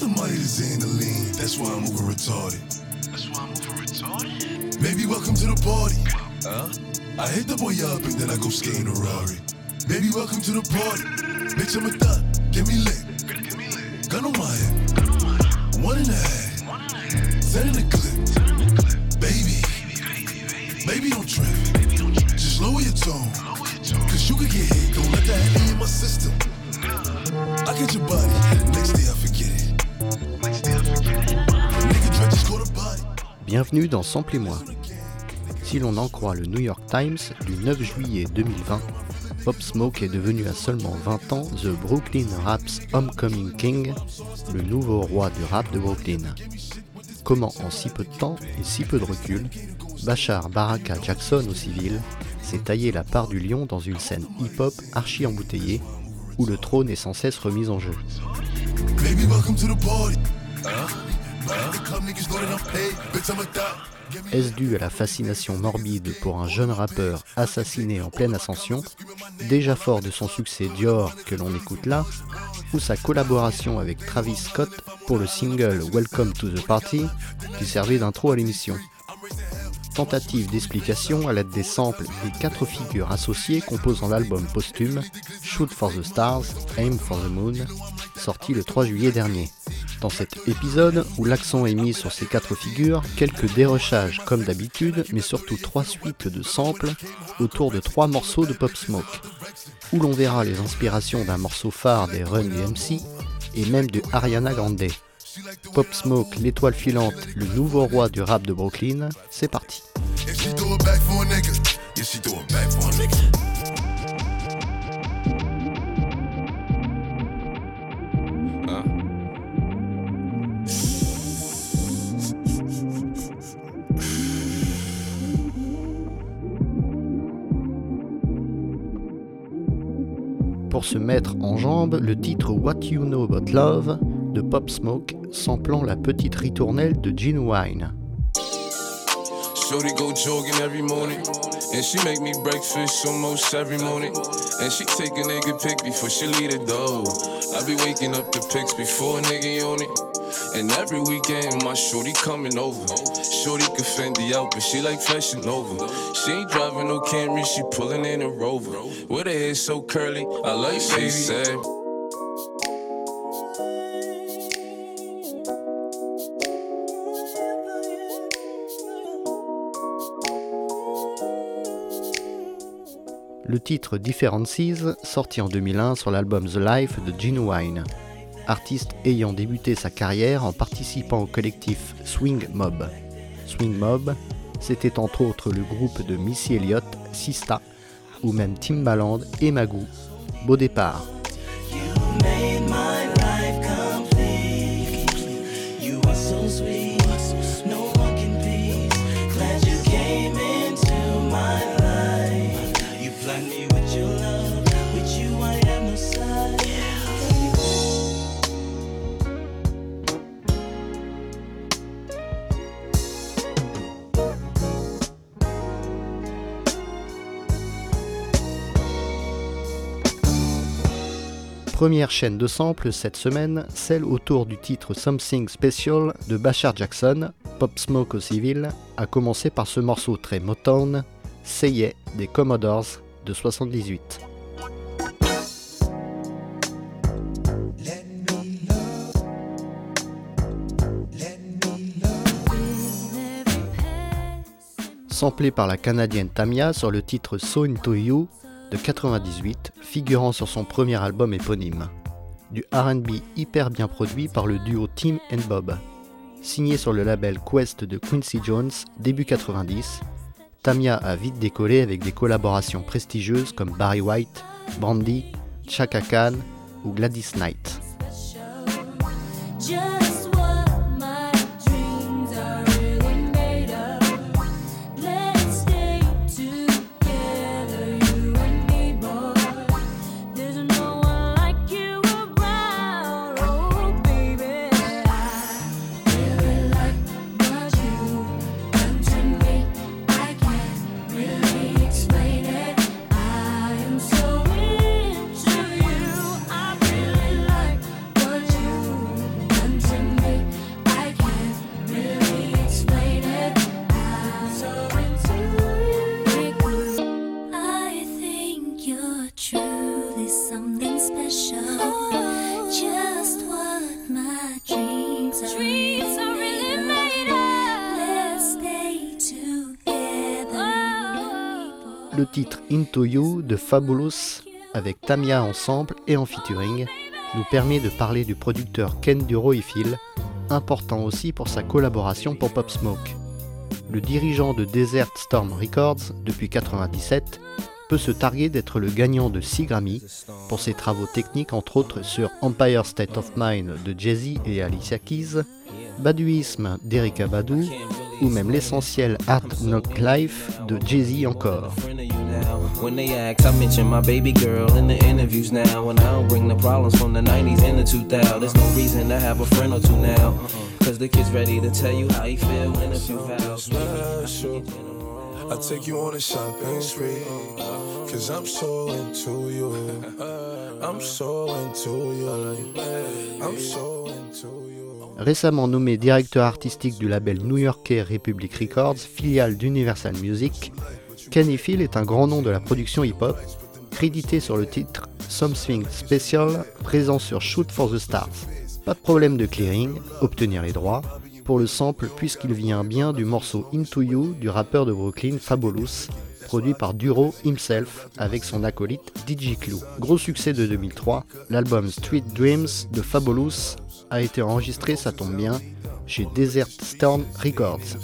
In the money to Xandaline. That's why I'm over retarded. That's why I'm over retarded. Baby, welcome to the party. Huh? I hit the boy up and then I go skate in a Rari. Baby, welcome to the party. Bitch, I'm a thot. Get me lit. Get me lit. Gun on my head. Gun on my head. One and a half. Bienvenue dans Sample et moi. Si l'on en croit le New York Times du 9 juillet 2020, Pop Smoke est devenu à seulement 20 ans The Brooklyn Rap's Homecoming King, le nouveau roi du rap de Brooklyn. Comment en si peu de temps et si peu de recul, Bachar Baraka Jackson au civil s'est taillé la part du lion dans une scène hip-hop archi embouteillée où le trône est sans cesse remis en jeu. Baby, welcome to the party. Huh? Est-ce dû à la fascination morbide pour un jeune rappeur assassiné en pleine ascension, déjà fort de son succès Dior que l'on écoute là, ou sa collaboration avec Travis Scott pour le single Welcome to the Party qui servait d'intro à l'émission? Tentative d'explication à l'aide des samples des quatre figures associées composant l'album posthume Shoot for the Stars, Aim for the Moon, sorti le 3 juillet dernier. Dans cet épisode, où l'accent est mis sur ces quatre figures, quelques dérochages comme d'habitude, mais surtout trois suites de samples autour de trois morceaux de Pop Smoke, où l'on verra les inspirations d'un morceau phare des Run DMC et même de Ariana Grande. Pop Smoke, l'étoile filante, le nouveau roi du rap de Brooklyn, c'est parti. Pour se mettre en jambe, le titre What You Know About Love de Pop Smoke, samplant la petite ritournelle de Gene Wine. Shorty go jogging every morning. And she make me breakfast almost every morning. And she take a nigga pic before she leave the door. I be waking up the pics before a nigga on it. And every weekend my shorty coming over. Shorty can Fendi out, but she like fashion over. She ain't driving no Camry, she pulling in a Rover. With her hair so curly, I like she said. Le titre Differences, sorti en 2001 sur l'album The Life de Gene Wine, artiste ayant débuté sa carrière en participant au collectif Swing Mob. Swing Mob, c'était entre autres le groupe de Missy Elliott, Sista, ou même Timbaland et Magoo. Beau départ. Première chaîne de samples cette semaine, celle autour du titre Something Special de Bachar Jackson, Pop Smoke au civil, a commencé par ce morceau très Motown, Yeah des Commodores de 78. Samplé par la canadienne Tamia sur le titre So Into You de 98, figurant sur son premier album éponyme. Du RB hyper bien produit par le duo Tim Bob. Signé sur le label Quest de Quincy Jones début 90, Tamia a vite décollé avec des collaborations prestigieuses comme Barry White, Brandy, Chaka Khan ou Gladys Knight. le titre Into You de Fabulous avec Tamia ensemble et en featuring nous permet de parler du producteur Ken Duroyfil, important aussi pour sa collaboration pour Pop Smoke. Le dirigeant de Desert Storm Records depuis 1997 peut se targuer d'être le gagnant de 6 Grammy pour ses travaux techniques entre autres sur Empire State of Mind de Jay-Z et Alicia Keys, Badouisme d'Erika Badu ou même l'essentiel Art Knock Life de Jay-Z encore. friend of you now. When they ask, I mention my baby girl in the interviews now. And I don't bring the problems from the 90s and the 2000s. There's no reason to have a friend or two now. Cause the kid's ready to tell you how he feel in a few vows. Special. I take you on a spree. Cause I'm. I'm so into you. I'm so into you. Récemment nommé directeur artistique du label new-yorkais Republic Records, filiale d'Universal Music, Kenny Phil est un grand nom de la production hip-hop, crédité sur le titre Something Special, présent sur Shoot for the Stars. Pas de problème de clearing, obtenir les droits, pour le sample puisqu'il vient bien du morceau Into You du rappeur de Brooklyn Fabulous, produit par Duro himself avec son acolyte Clue. Gros succès de 2003, l'album Street Dreams de Fabulous a été enregistré, ça tombe bien, chez Desert Storm Records.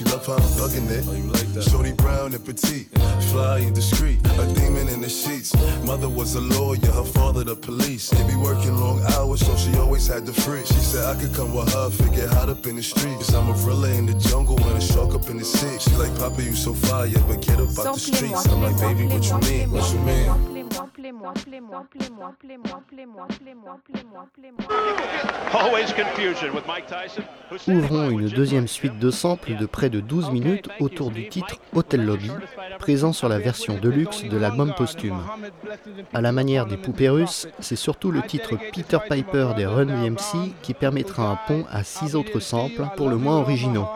She love how I'm thugging it. Oh, you like that? Shorty brown and petite, fly and discreet, a demon in the sheets. Mother was a lawyer, her father the police. They be working long hours, so she always had the free. She said I could come with her, figure hot up in the streets. I'm a gorilla in the jungle and a shark up in the sea. She like, Papa, you so fire, but get up out the streets. I'm like, baby, what you mean? What you mean? Ouvrons une deuxième suite de samples de près de 12 minutes autour du titre Hotel Lobby, présent sur la version deluxe de l'album posthume. À la manière des poupées russes, c'est surtout le titre Peter Piper des Run DMC qui permettra un pont à six autres samples, pour le moins originaux.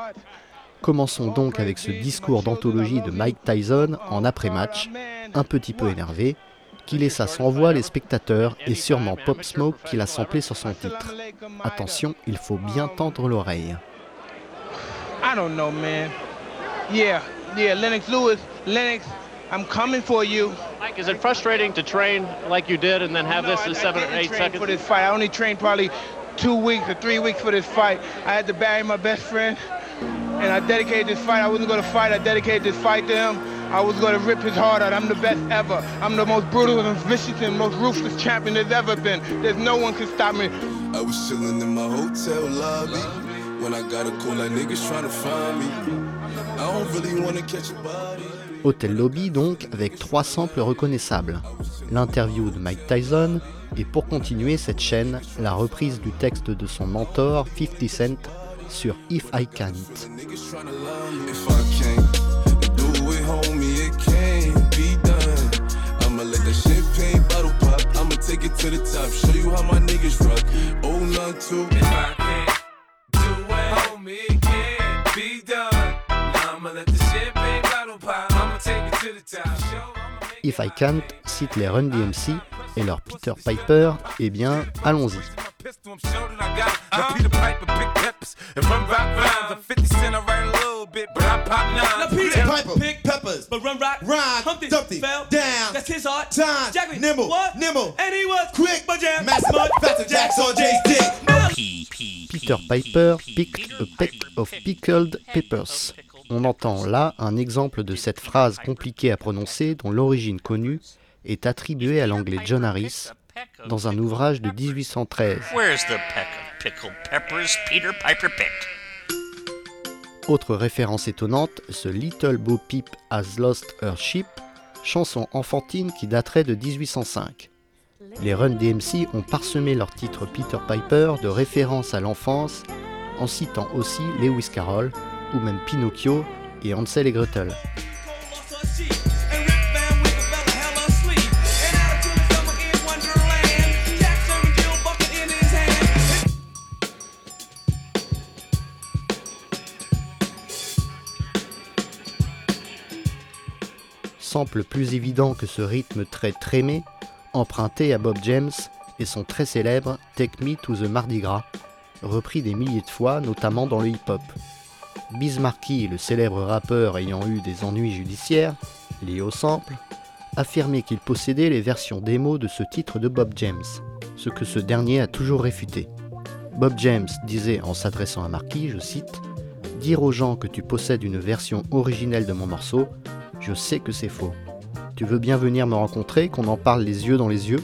Commençons donc avec ce discours d'anthologie de Mike Tyson en après-match, un petit peu énervé, qui laissa sans voix les spectateurs et sûrement Pop Smoke qui l'a samplé sur son titre. Attention, il faut bien tendre l'oreille. I don't know, man. Yeah, yeah, Lennox Lewis, Lennox, I'm coming for you. Mike, is it frustrating to train like you did and then have this in seven or eight seconds? for this fight. I only trained probably two weeks or three weeks for this fight. I had to bury my best friend, and I dedicated this fight. I wasn't going to fight. I dedicated this fight to him. I was going to rip his heart out. I'm the best ever. I'm the most brutal and vicious and most ruthless champion there's ever been. There's no one can stop me. I was chillin' in my hotel lobby when I got a call like niggas tryna find me. I don't really wanna catch a body. Hotel Lobby donc avec trois samples reconnaissables. L'interview de Mike Tyson et pour continuer cette chaîne, la reprise du texte de son mentor 50 Cent sur If I Can't. Homie, it can't be done. I'ma let that champagne bottle pop. I'ma take it to the top. Show you how my niggas rock. Oh, none too. If I can't do it, homie, it can't be done. I'ma let the champagne bottle pop. I'ma take it to the top. Show I'ma make If I Can't cite les Run DMC et leur Peter Piper, eh bien allons-y. But run rock, Rhyme, Humpty, Dumpty, fell down, That's his art. time, Jackie, nimble, what? nimble, and he was quick, but jam, massive, mud, faster, Jack's on Jay's dick. Peter Piper picked a peck of pickled peppers. On entend là un exemple de cette phrase compliquée à prononcer dont l'origine connue est attribuée à l'anglais John Harris dans un ouvrage de 1813. Where's the peck of pickled peppers Peter Piper picked? Autre référence étonnante, ce Little Bo Peep Has Lost Her Ship, chanson enfantine qui daterait de 1805. Les Run DMC ont parsemé leur titre Peter Piper de références à l'enfance en citant aussi Lewis Carroll ou même Pinocchio et Hansel et Gretel. Plus évident que ce rythme très trémé, emprunté à Bob James et son très célèbre Take Me to the Mardi Gras, repris des milliers de fois, notamment dans le hip-hop. Biz Markie, le célèbre rappeur ayant eu des ennuis judiciaires, liés au sample, affirmait qu'il possédait les versions démo de ce titre de Bob James, ce que ce dernier a toujours réfuté. Bob James disait en s'adressant à Marquis, je cite, Dire aux gens que tu possèdes une version originelle de mon morceau, je sais que c'est faux. Tu veux bien venir me rencontrer, qu'on en parle les yeux dans les yeux?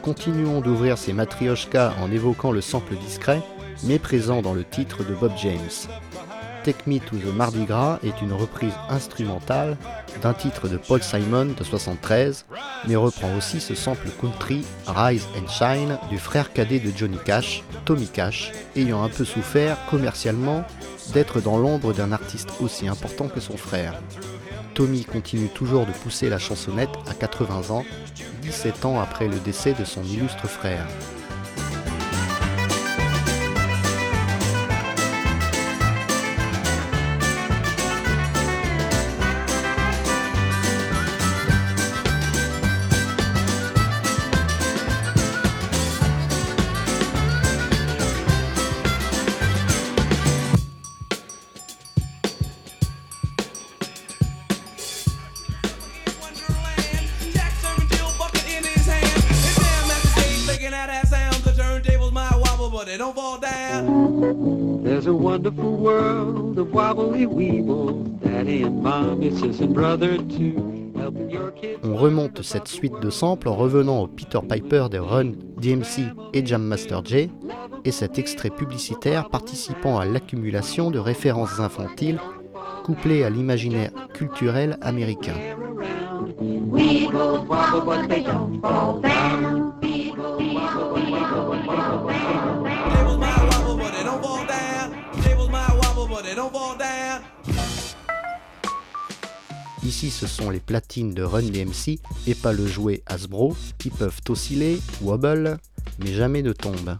Continuons d'ouvrir ces matrioshkas en évoquant le sample discret, mais présent dans le titre de Bob James. Take Me to the Mardi Gras est une reprise instrumentale d'un titre de Paul Simon de 73, mais reprend aussi ce sample country Rise and Shine du frère cadet de Johnny Cash, Tommy Cash, ayant un peu souffert commercialement d'être dans l'ombre d'un artiste aussi important que son frère. Tommy continue toujours de pousser la chansonnette à 80 ans, 17 ans après le décès de son illustre frère. There's a wonderful world of wobbly weeble, daddy and mommy, sis and brother too. Helping your kids. On remonte cette suite de samples en revenant au Peter Piper des Run DMC et Jam Master Jay et cet extrait publicitaire participant à l'accumulation de références infantiles couplées à l'imaginaire culturel américain. Weeble wobble, but they don't fall down. Weeble wobble, weeble wobble, wobble. Ici, ce sont les platines de Run DMC et pas le jouet Hasbro qui peuvent osciller, wobble, mais jamais ne tombent.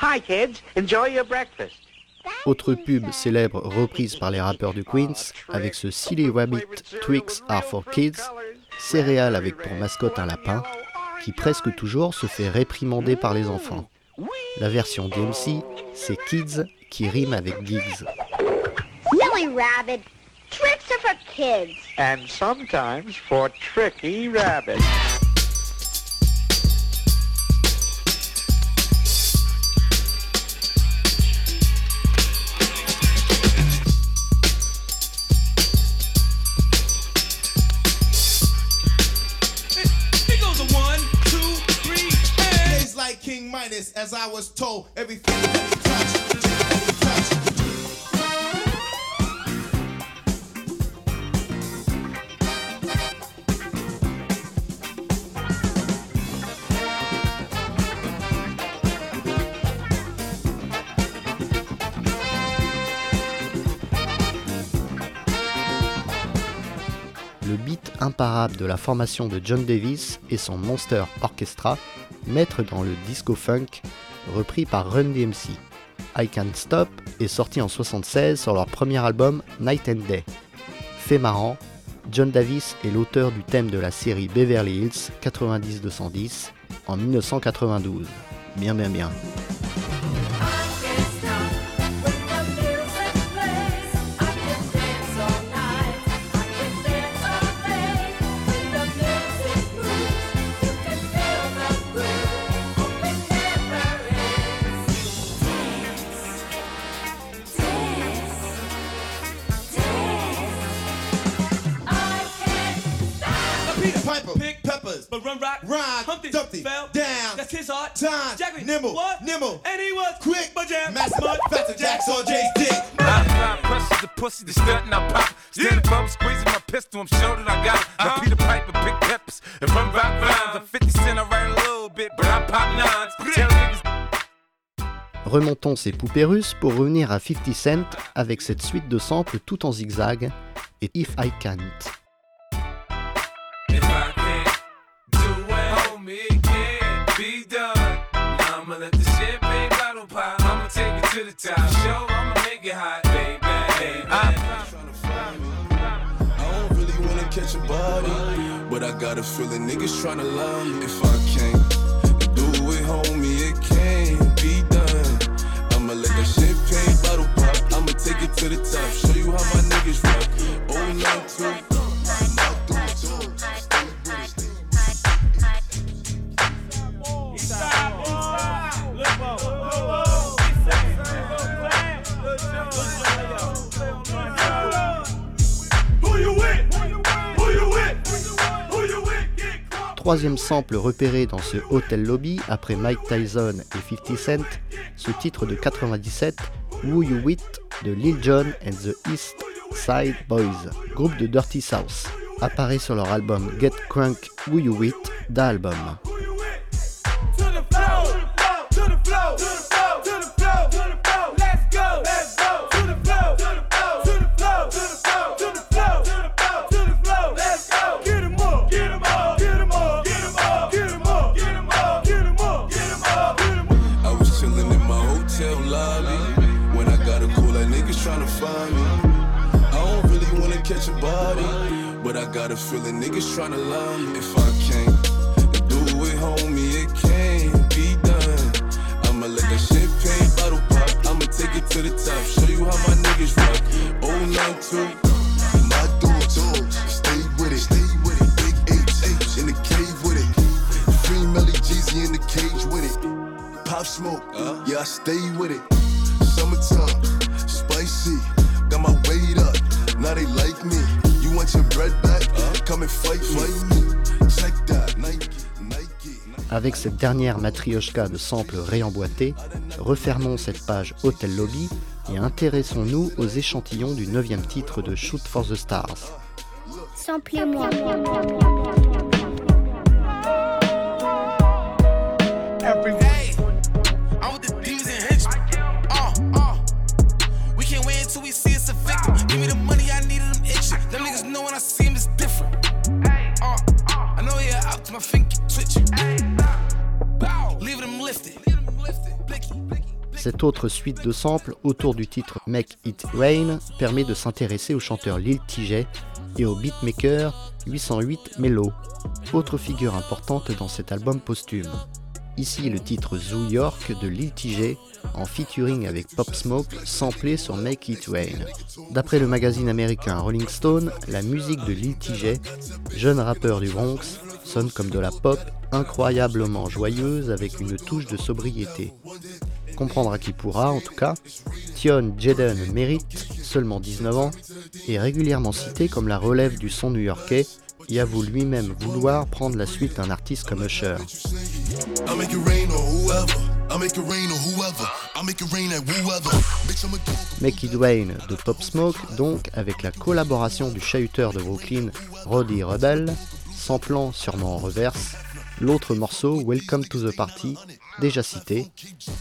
Hi kids, enjoy your breakfast. Autre pub célèbre reprise par les rappeurs du Queens avec ce Silly Rabbit Tricks Are For Kids, céréales avec pour mascotte un lapin, qui presque toujours se fait réprimander par les enfants. La version DMC, c'est Kids qui rime avec Gigs. Silly rabbit. Tricks are for kids. And sometimes for tricky rabbits. Finest, as I was told. Everything imparable de la formation de John Davis et son Monster Orchestra, maître dans le disco funk, repris par Run DMC. I Can't Stop est sorti en 76 sur leur premier album Night and Day. Fait marrant, John Davis est l'auteur du thème de la série Beverly Hills 90-210 en 1992. Bien bien bien. Run rock. Rhyme, Humpty, Dumpty, fell down, That's his art. time, Jackie, nimble, what? nimble, And he was quick, but jam. master mud, faster jacks on Jay's dick. I apply pressure to pussy, the stunt and I pop. Stand above, squeezing my pistol, I'm sure that I got it. Now Peter Piper, pick peppers, and run rock rhymes. I'm 50 cent, I write a little bit, but I pop nines. Tell niggas Remontons ces poupées russes pour revenir à 50 Cent avec cette suite de samples tout en zigzag et If I Can't. Let the champagne bottle pop. I'ma take it to the top. Show, I'ma make it hot, baby. baby. I don't really wanna catch a body, but I got a feeling niggas tryna love me. If I can't do it, homie, it can't be done. I'ma let that champagne bottle pop. I'ma take it to the top. Show you how my niggas rock. Oh, not too. Troisième sample repéré dans ce Hotel Lobby après Mike Tyson et 50 Cent, ce titre de 97, Who You With de Lil Jon and the East Side Boys, groupe de Dirty South, apparaît sur leur album Get Crunk Who You With d'album. Tryna love me. If I can't do it, homie, it can't be done. I'ma let that champagne bottle pop. I'ma take it to the top. Show you how my niggas rock. Oh, not too. My dogs, stay with it, stay with it. Big H, H in the cave with it. Free Melly Jeezy in the cage with it. Pop smoke, yeah, I stay with it. Summertime, spicy, got my weight up. Now they like me. You want your bread back? Come and fight, fight me. Check that, Nike, Nike. Avec cette dernière matrioshka de samples réemboîtés, refermons cette page Hotel Lobby et intéressons-nous aux échantillons du neuvième titre de Shoot for the Stars. Samplez-moi. Cette autre suite de samples autour du titre Make It Rain permet de s'intéresser au chanteur Lil TJ et au beatmaker 808 Mellow, autre figure importante dans cet album posthume. Ici le titre Zoo York de Lil TJ en featuring avec Pop Smoke samplé sur Make It Rain. D'après le magazine américain Rolling Stone, la musique de Lil TJ, jeune rappeur du Bronx, sonne comme de la pop incroyablement joyeuse avec une touche de sobriété. Comprendre à qui pourra, en tout cas, Tion Jaden mérite, seulement 19 ans, est régulièrement cité comme la relève du son new-yorkais. Et avoue lui-même vouloir prendre la suite d'un artiste comme Usher. Make it rain de Pop Smoke, donc avec la collaboration du chahuteur de Brooklyn, Roddy Rebel, samplant sûrement en reverse, l'autre morceau Welcome to the Party, déjà cité,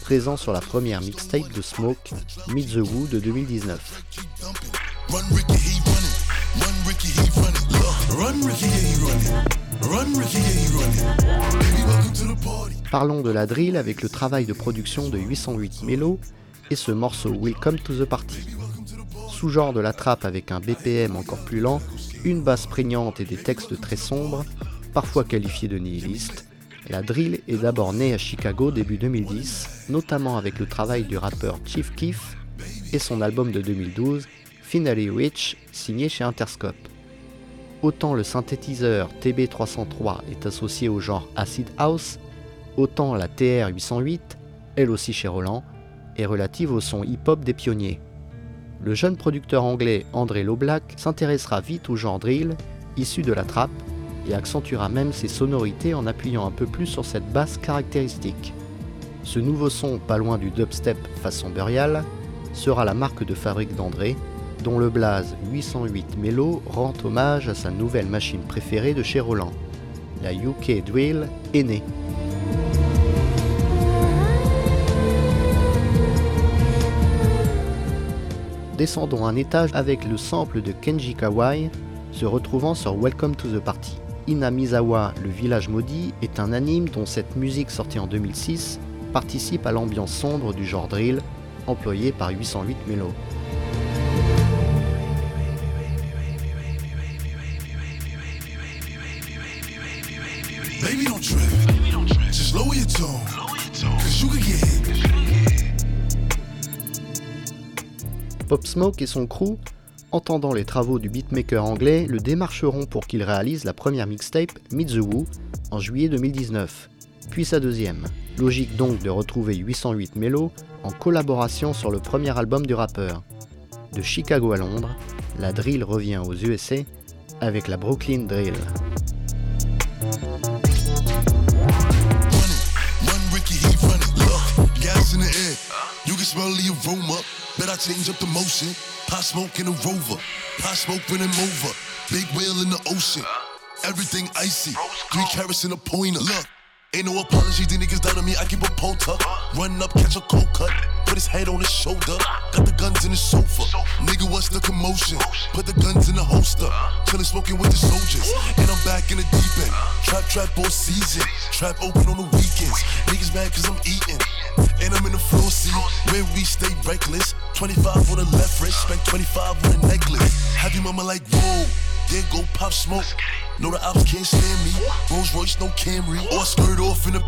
présent sur la première mixtape de Smoke, Meet the Woo de 2019. Run Ricky, he running. Run Ricky, he running. Look, Run Ricky, yeah, he running. Run Ricky, yeah, he running. Baby, welcome to the party. Parlons de la drill avec le travail de production de 808 Melo et ce morceau Welcome to the Party. Sous-genre de la trappe avec un BPM encore plus lent, une basse prégnante et des textes très sombres, parfois qualifiés de nihilistes, la drill est d'abord née à Chicago début 2010, notamment avec le travail du rappeur Chief Keef et son album de 2012, Finally Rich, signé chez Interscope. Autant le synthétiseur TB303 est associé au genre Acid House, autant la TR-808, elle aussi chez Roland, est relative au son hip-hop des pionniers. Le jeune producteur anglais André Loblack s'intéressera vite au genre drill, issu de la trappe, et accentuera même ses sonorités en appuyant un peu plus sur cette basse caractéristique. Ce nouveau son, pas loin du dubstep façon Burial, sera la marque de fabrique d'André, dont le blaze 808 Melo rend hommage à sa nouvelle machine préférée de chez Roland. La UK Drill est née. Descendons un étage avec le sample de Kenji Kawai se retrouvant sur Welcome to the Party. Inamizawa, le village maudit, est un anime dont cette musique sortie en 2006 participe à l'ambiance sombre du genre drill employé par 808 Melo. Pop Smoke et son crew, entendant les travaux du beatmaker anglais, le démarcheront pour qu'il réalise la première mixtape Meet en juillet 2019, puis sa deuxième. Logique donc de retrouver 808 Melo en collaboration sur le premier album du rappeur. De Chicago à Londres, la drill revient aux USA avec la Brooklyn Drill. Pot smoke in a rover. Pot smoke running over. Big whale in the ocean. Everything icy. Three carats in a pointer. Look. Ain't no apology, these niggas down on me, I keep a polter. Run up, catch a cold cut, put his head on his shoulder. Got the guns in the sofa. Nigga, what's the commotion? Put the guns in the holster. Chillin' smoking with the soldiers. And I'm back in the deep end. Trap, trap all season. Trap open on the weekends. Niggas mad cause I'm eating. And I'm in the floor seat. Where we stay reckless. 25 on the left wrist, spent 25 on a necklace. Have your mama like, whoa. Then go pop smoke. No, the ops can't stand me. Rolls Royce, no Camry. Or skirt off in a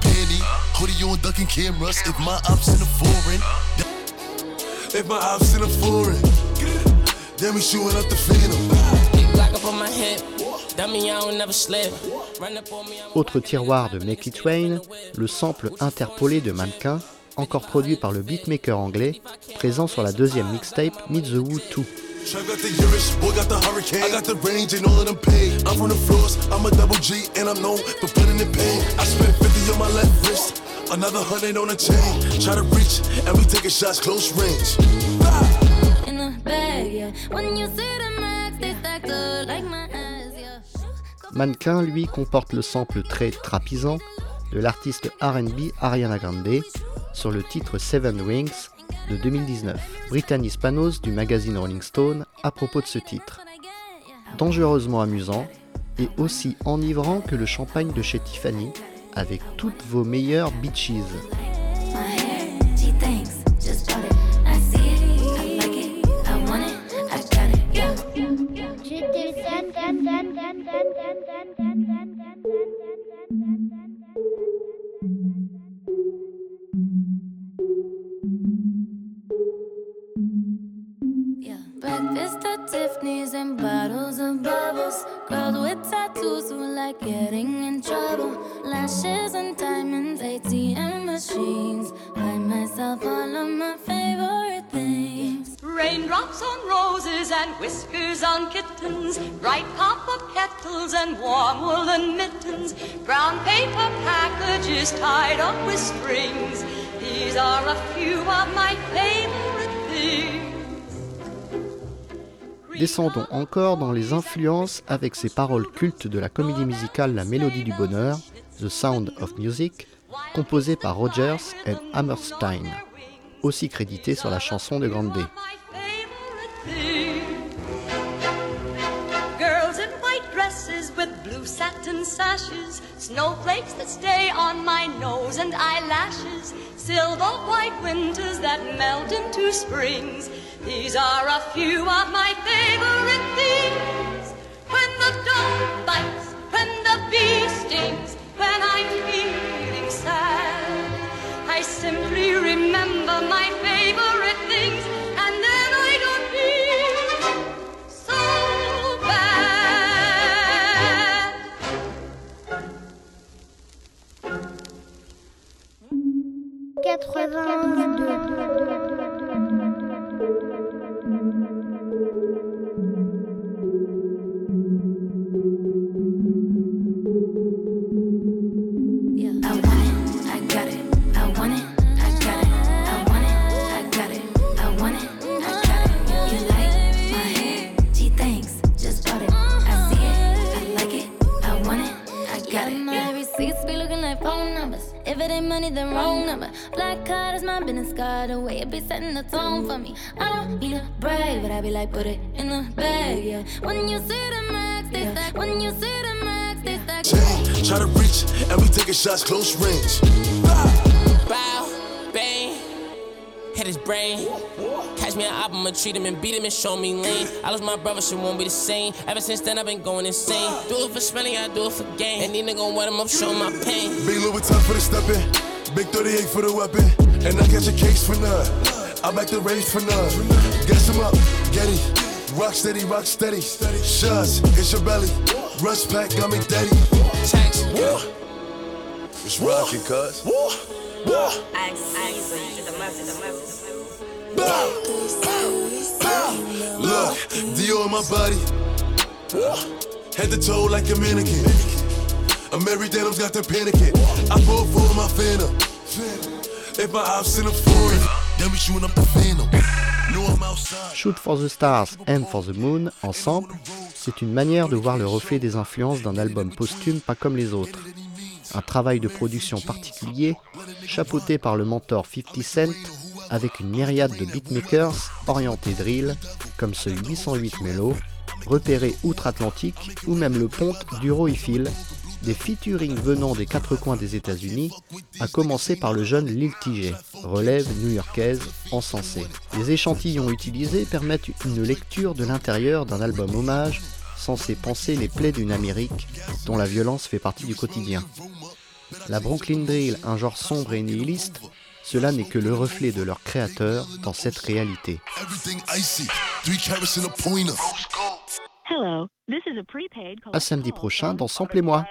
panty. Hoodie on ducking cameras. If my ops in the foreign. If my ops in the foreign. Then we shooting up the phantom. Black up on my hip. Dummy, I don't never slip. Run up on me, I'm Autre tiroir de Make It Rain, le sample interpolé de Mannequin, encore produit par le beatmaker anglais, présent sur la deuxième mixtape Meet the Woo 2. Trap got the Urish, boy got the hurricane. I got the range and all of them paid. I'm from the floors, I'm a double G, and I'm known for putting in pain. I spent 50 on my left wrist, another hundred on a chain. Try to reach, and we taking shots close range. in the bag, yeah. When you see the max, they stacked up like my ass, yeah. Mannequin, lui, comporte le sample très trapisant de l'artiste RB Ariana Grande sur le titre Seven Wings de 2019. Brittany Spanos du magazine Rolling Stone à propos de ce titre. Dangereusement amusant et aussi enivrant que le champagne de chez Tiffany avec toutes vos meilleures bitches. Breakfast at Tiffany's and bottles of bubbles. Tattoos who like getting in trouble. Lashes and diamonds, ATM machines. Buy myself all of my favorite things. Raindrops on roses and whiskers on kittens, bright copper kettles and warm woolen mittens, brown paper packages tied up with strings. These are a few of my favorite Descendons encore dans les influences avec ces paroles cultes de la comédie musicale La Mélodie du Bonheur, The Sound of Music, composée par Rogers et Hammerstein, aussi crédité sur la chanson de Grande. Snowflakes that stay on my nose and eyelashes, silver white winters that melt into springs. These are a few of my favorite things. When the dog bites, when the bee stings, when I'm feeling sad, I simply remember my 482. Is my business card. The way it be setting the tone for me. I don't need a brag, but I be like, put it in the bag, yeah. When you see the max, they stack. When you see the max, they stack. Chain, try to reach, and we taking shots close range. Bow, bang, hit his brain. Catch me an op, I'ma treat him and beat him and show me lean. I lost my brother, shit won't be the same. Ever since then, I've been going insane. Do it for spending, I do it for gain. And these niggas gon' wet him up, show my pain. Big Louis time for the stepping, big 38 for the weapon, and I catch a case for none. I back the race for none. Gas him up, Getty, rock steady, rock steady. Shots, it's your belly. Rush pack got me daddy. Tax, It's rockin', cuz. Look, Dior on my body. Head to toe like a mannequin. Mary Denim's got the panicking. I pull for my phantom. Shoot for the Stars, Aim for the Moon, ensemble, c'est une manière de voir le reflet des influences d'un album posthume pas comme les autres. Un travail de production particulier, chapeauté par le mentor 50 Cent, avec une myriade de beatmakers orientés drill, comme ce 808 Mellow, repéré outre-Atlantique, ou même le ponte du Phil, des featuring venant des quatre coins des États-Unis, à commencer par le jeune Lil TJ, relève new-yorkaise encensée. Les échantillons utilisés permettent une lecture de l'intérieur d'un album hommage censé penser les plaies d'une Amérique dont la violence fait partie du quotidien. La Brooklyn Drill, un genre sombre et nihiliste, cela n'est que le reflet de leur créateur dans cette réalité. Hello, à samedi prochain dans Sample et moi.